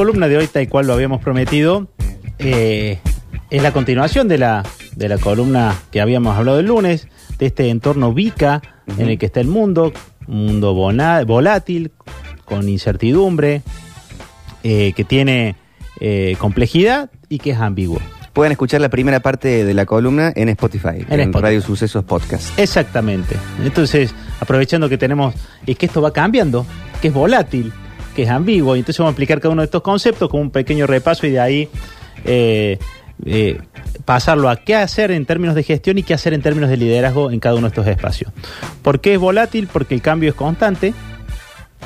columna de hoy, tal cual lo habíamos prometido, eh, es la continuación de la, de la columna que habíamos hablado el lunes, de este entorno VICA en el que está el mundo, un mundo volátil, con incertidumbre, eh, que tiene eh, complejidad y que es ambiguo. Pueden escuchar la primera parte de la columna en Spotify, en, Spotify. Radio Sucesos Podcast. Exactamente. Entonces, aprovechando que tenemos, es que esto va cambiando, que es volátil, es ambiguo, y entonces vamos a explicar cada uno de estos conceptos con un pequeño repaso y de ahí eh, eh, pasarlo a qué hacer en términos de gestión y qué hacer en términos de liderazgo en cada uno de estos espacios. ¿Por qué es volátil? Porque el cambio es constante.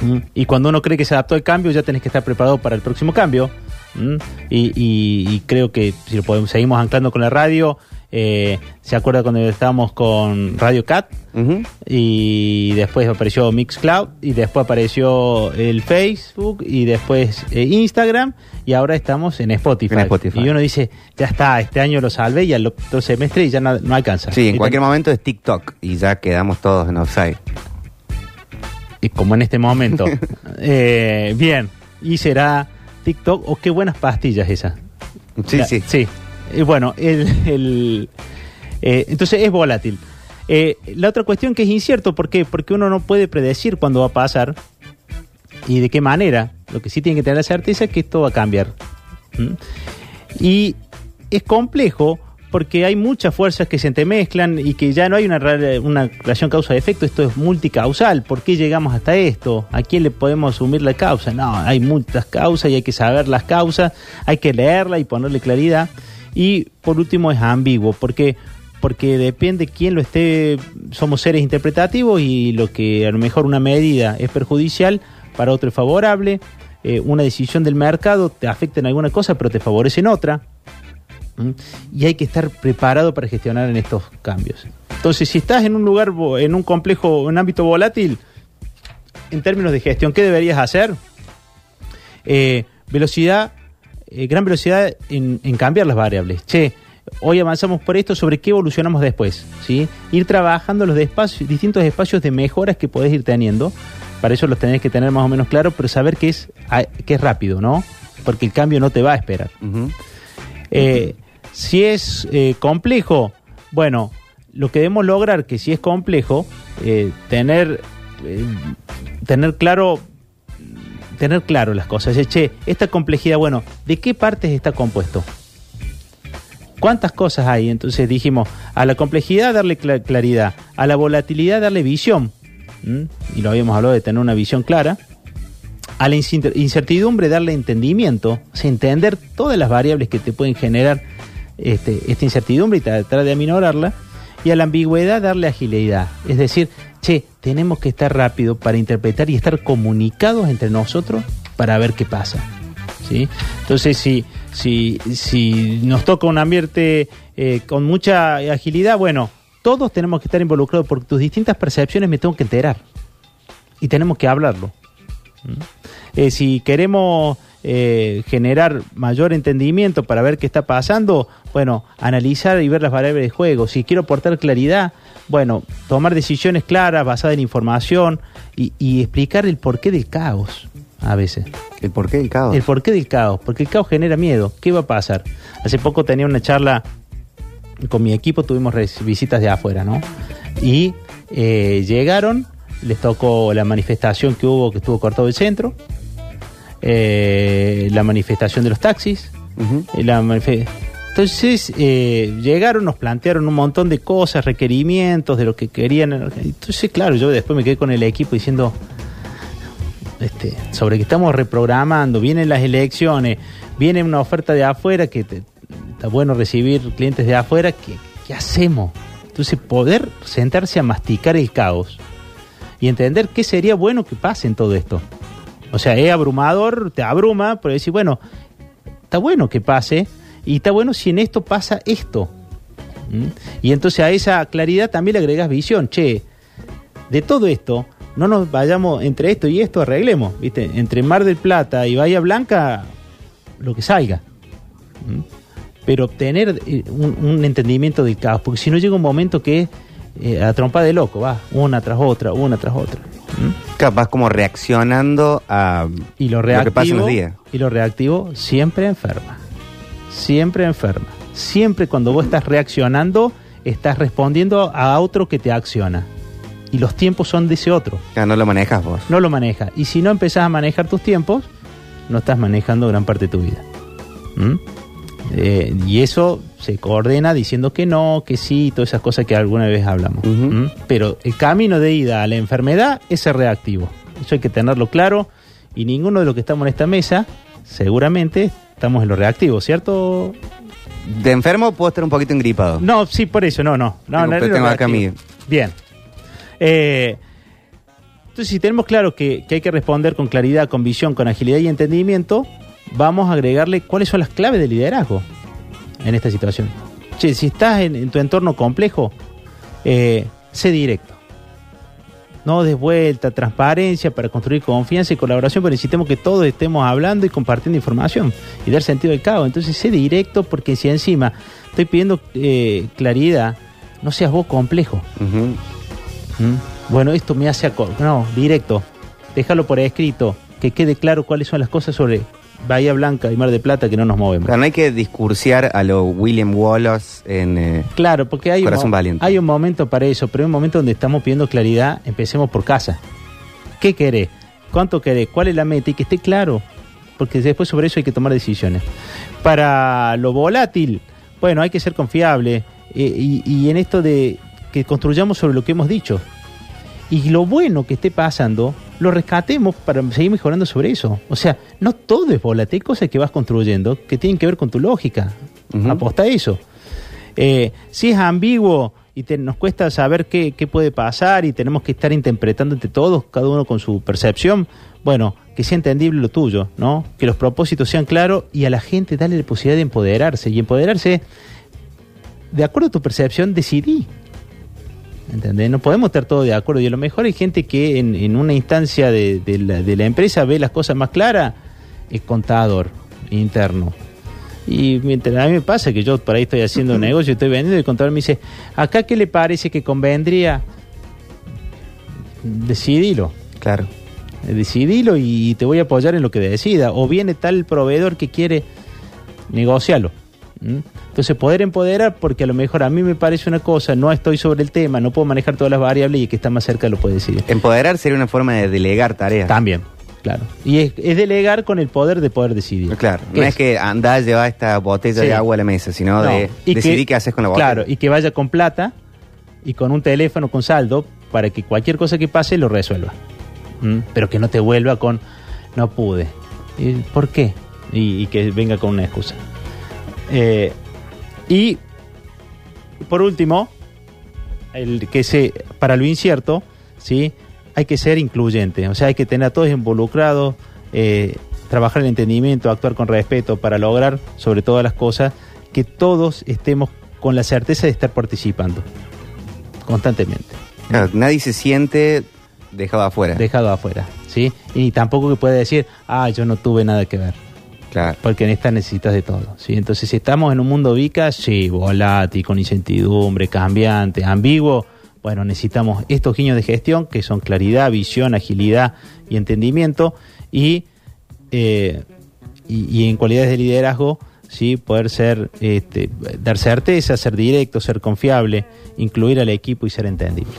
¿m? Y cuando uno cree que se adaptó al cambio, ya tenés que estar preparado para el próximo cambio. ¿m? Y, y- y creo que si lo podemos, seguimos anclando con la radio, eh, ¿se acuerda cuando estábamos con Radio Cat? Y después apareció Mixcloud, y después apareció el Facebook, y después eh, Instagram, y ahora estamos en Spotify. En Spotify. Y uno dice, ya está, este año lo salvé y al otro semestre y ya no, no alcanza. Sí, en Y cualquier momento es TikTok y ya quedamos todos en offside. y como en este momento. Eh, bien, y será TikTok, o qué buenas pastillas esas. Sí, La- sí. Sí. Eh, bueno, el, el, eh, entonces es volátil. Eh, la otra cuestión que es incierto, ¿por qué? Porque uno no puede predecir cuándo va a pasar y de qué manera. Lo que sí tiene que tener la certeza es que esto va a cambiar. ¿Mm? Y es complejo porque hay muchas fuerzas que se entremezclan y que ya no hay una, una relación causa-efecto, esto es multicausal. ¿Por qué llegamos hasta esto? ¿A quién le podemos asumir la causa? No, hay muchas causas y hay que saber las causas, hay que leerla y ponerle claridad. Y por último es ambiguo, porque porque depende quién lo esté, somos seres interpretativos y lo que a lo mejor una medida es perjudicial, para otro es favorable, eh, una decisión del mercado te afecta en alguna cosa pero te favorece en otra. ¿Mm? Y hay que estar preparado para gestionar en estos cambios. Entonces, si estás en un lugar, en un complejo, un ámbito volátil, en términos de gestión, ¿qué deberías hacer? Eh, velocidad, eh, gran velocidad en, en cambiar las variables. Che, hoy avanzamos por esto, ¿sobre qué evolucionamos después? ¿Sí? Ir trabajando los espacios- distintos espacios de mejoras que podés ir teniendo. Para eso los tenés que tener más o menos claro, pero saber que es, que es rápido, ¿no? Porque el cambio no te va a esperar. Eh, si es eh, complejo, bueno, lo que debemos lograr que si es complejo, eh, tener, tener claro tener claro las cosas. Che, esta complejidad, bueno, ¿de qué partes está compuesto? ¿Cuántas cosas hay? Entonces dijimos, a la complejidad darle cla- claridad, a la volatilidad darle visión, y lo habíamos hablado de tener una visión clara, a la incertidumbre darle entendimiento, o sea, entender todas las variables que te pueden generar este, esta incertidumbre y tratar de aminorarla, y a la ambigüedad darle agilidad, es decir, che, tenemos que estar rápido para interpretar y estar comunicados entre nosotros para ver qué pasa. ¿sí? Entonces, si, si, si nos toca un ambiente eh, con mucha agilidad, bueno, todos tenemos que estar involucrados porque tus distintas percepciones me tengo que enterar y tenemos que hablarlo. Eh, si queremos eh, generar mayor entendimiento para ver qué está pasando, bueno, analizar y ver las variables de juego. Si quiero aportar claridad, bueno, tomar decisiones claras basadas en información y, y explicar el porqué del caos a veces. ¿El porqué del caos? El porqué del caos, porque el caos genera miedo. ¿Qué va a pasar? Hace poco tenía una charla con mi equipo, tuvimos visitas de afuera, ¿no? Y eh, llegaron, les tocó la manifestación que hubo, que estuvo cortado el centro, eh, la manifestación de los taxis, Ujú. eh, la manife- entonces eh, llegaron, nos plantearon un montón de cosas, requerimientos de lo que querían. Entonces, claro, yo después me quedé con el equipo diciendo, este, sobre que estamos reprogramando, vienen las elecciones, viene una oferta de afuera, que te- está bueno recibir clientes de afuera, ¿qué, qué hacemos? Entonces poder sentarse a masticar el caos y entender qué sería bueno que pase en todo esto. O sea, es abrumador, te abruma, pero decir, bueno, está bueno que pase y está bueno si en esto pasa esto. ¿Mm? Y entonces a esa claridad también le agregas visión, che, de todo esto, no nos vayamos entre esto y esto, arreglemos, ¿viste? Entre Mar del Plata y Bahía Blanca, lo que salga. ¿Mm? Pero tener eh, un, un entendimiento del caos, porque si no llega un momento que eh, a trompa de loco, va, una tras otra, una tras otra. ¿Mm? Vas como reaccionando a Y lo lo que reactivo, pasa en los días. y lo reactivo siempre enferma. Siempre enferma. Siempre cuando vos estás reaccionando, estás respondiendo a otro que te acciona. Y los tiempos son de ese otro. Claro, no lo manejas vos. No lo maneja. Y si no empezás a manejar tus tiempos, no estás manejando gran parte de tu vida. ¿Mm? Eh, y eso se coordena diciendo que no, que sí, todas esas cosas que alguna vez hablamos. ¿Mm? Pero el camino de ida a la enfermedad es ser reactivo. Eso hay que tenerlo claro. Y ninguno de los que estamos en esta mesa, seguramente estamos en lo reactivo, ¿cierto? De enfermo puedo estar un poquito engripado. No, sí, por eso, no, no. no, no tengo acá. Bien. Eh, entonces, si tenemos claro que, que hay que responder con claridad, con visión, con agilidad y entendimiento, vamos a agregarle cuáles son las claves de liderazgo en esta situación. Che, si estás en, en tu entorno complejo, eh, sé directo. No des vuelta, transparencia para construir confianza y colaboración, pero necesitamos que todos estemos hablando y compartiendo información y dar sentido al cabo. Entonces, sé directo porque si encima estoy pidiendo eh, claridad, no seas vos complejo. ¿Mm? Bueno, esto me hace... No, directo. Déjalo por escrito. Que quede claro cuáles son las cosas sobre Bahía Blanca y Mar de Plata que no nos movemos. Claro, no hay que discursiar a lo William Wallace en... eh, Claro, porque hay un, Corazón mo- valiente. hay un momento para eso, pero hay un momento donde estamos pidiendo claridad. Empecemos por casa. ¿Qué querés? ¿Cuánto querés? ¿Cuál es la meta? Y que esté claro. Porque después sobre eso hay que tomar decisiones. Para lo volátil, bueno, hay que ser confiable. eh, y, y en esto de que construyamos sobre lo que hemos dicho. Y lo bueno que esté pasando, lo rescatemos para seguir mejorando sobre eso. O sea, no todo es volátil, hay cosas que vas construyendo que tienen que ver con tu lógica. Ujú. Aposta a eso. Eh, si es ambiguo y te- nos cuesta saber qué, qué puede pasar y tenemos que estar interpretando entre todos, cada uno con su percepción, bueno, que sea entendible lo tuyo, ¿no? Que los propósitos sean claros y a la gente darle la posibilidad de empoderarse. Y empoderarse, de acuerdo a tu percepción, decidí. ¿Entendés? No podemos estar todos de acuerdo. Y a lo mejor hay gente que en, en una instancia de, de la, de la empresa ve las cosas más claras, es contador interno. Y mientras a mí me pasa que yo por ahí estoy haciendo un negocio, estoy vendiendo y el contador me dice, ¿acá qué le parece que convendría? Decidilo. Claro. Decidilo y te voy a apoyar en lo que decida. O viene tal proveedor que quiere negociarlo. ¿Mm? Entonces poder empoderar porque a lo mejor a mí me parece una cosa, no estoy sobre el tema, no puedo manejar todas las variables y el que está más cerca lo puede decidir. Empoderar sería una forma de delegar tareas. También, claro. Y es, es delegar con el poder de poder decidir. Claro, ¿Qué no es que andás a llevar esta botella Sí. de agua a la mesa, sino No, de y decidir que- qué haces con la botella. Claro, y que vaya con plata y con un teléfono con saldo para que cualquier cosa que pase lo resuelva. ¿Mm? Pero que no te vuelva con no pude. ¿Y ¿Por qué? Y, y que venga con una excusa. Eh, y por último, el que se para lo incierto, sí, hay que ser incluyente, o sea, hay que tener a todos involucrados, eh, trabajar el entendimiento, actuar con respeto para lograr, sobre todas las cosas, que todos estemos con la certeza de estar participando constantemente, Claro, nadie se siente dejado afuera. dejado afuera, ¿sí? Y tampoco que pueda decir, ah, yo no tuve nada que ver. Porque en esta necesitas de todo. ¿sí? Entonces, si estamos en un mundo VICA, sí, volátil, con incertidumbre, cambiante, ambiguo, bueno, necesitamos estos guiños de gestión que son claridad, visión, agilidad y entendimiento y, eh, y, y en cualidades de liderazgo, sí, poder ser, este, dar certeza, ser directo, ser confiable, incluir al equipo y ser entendible.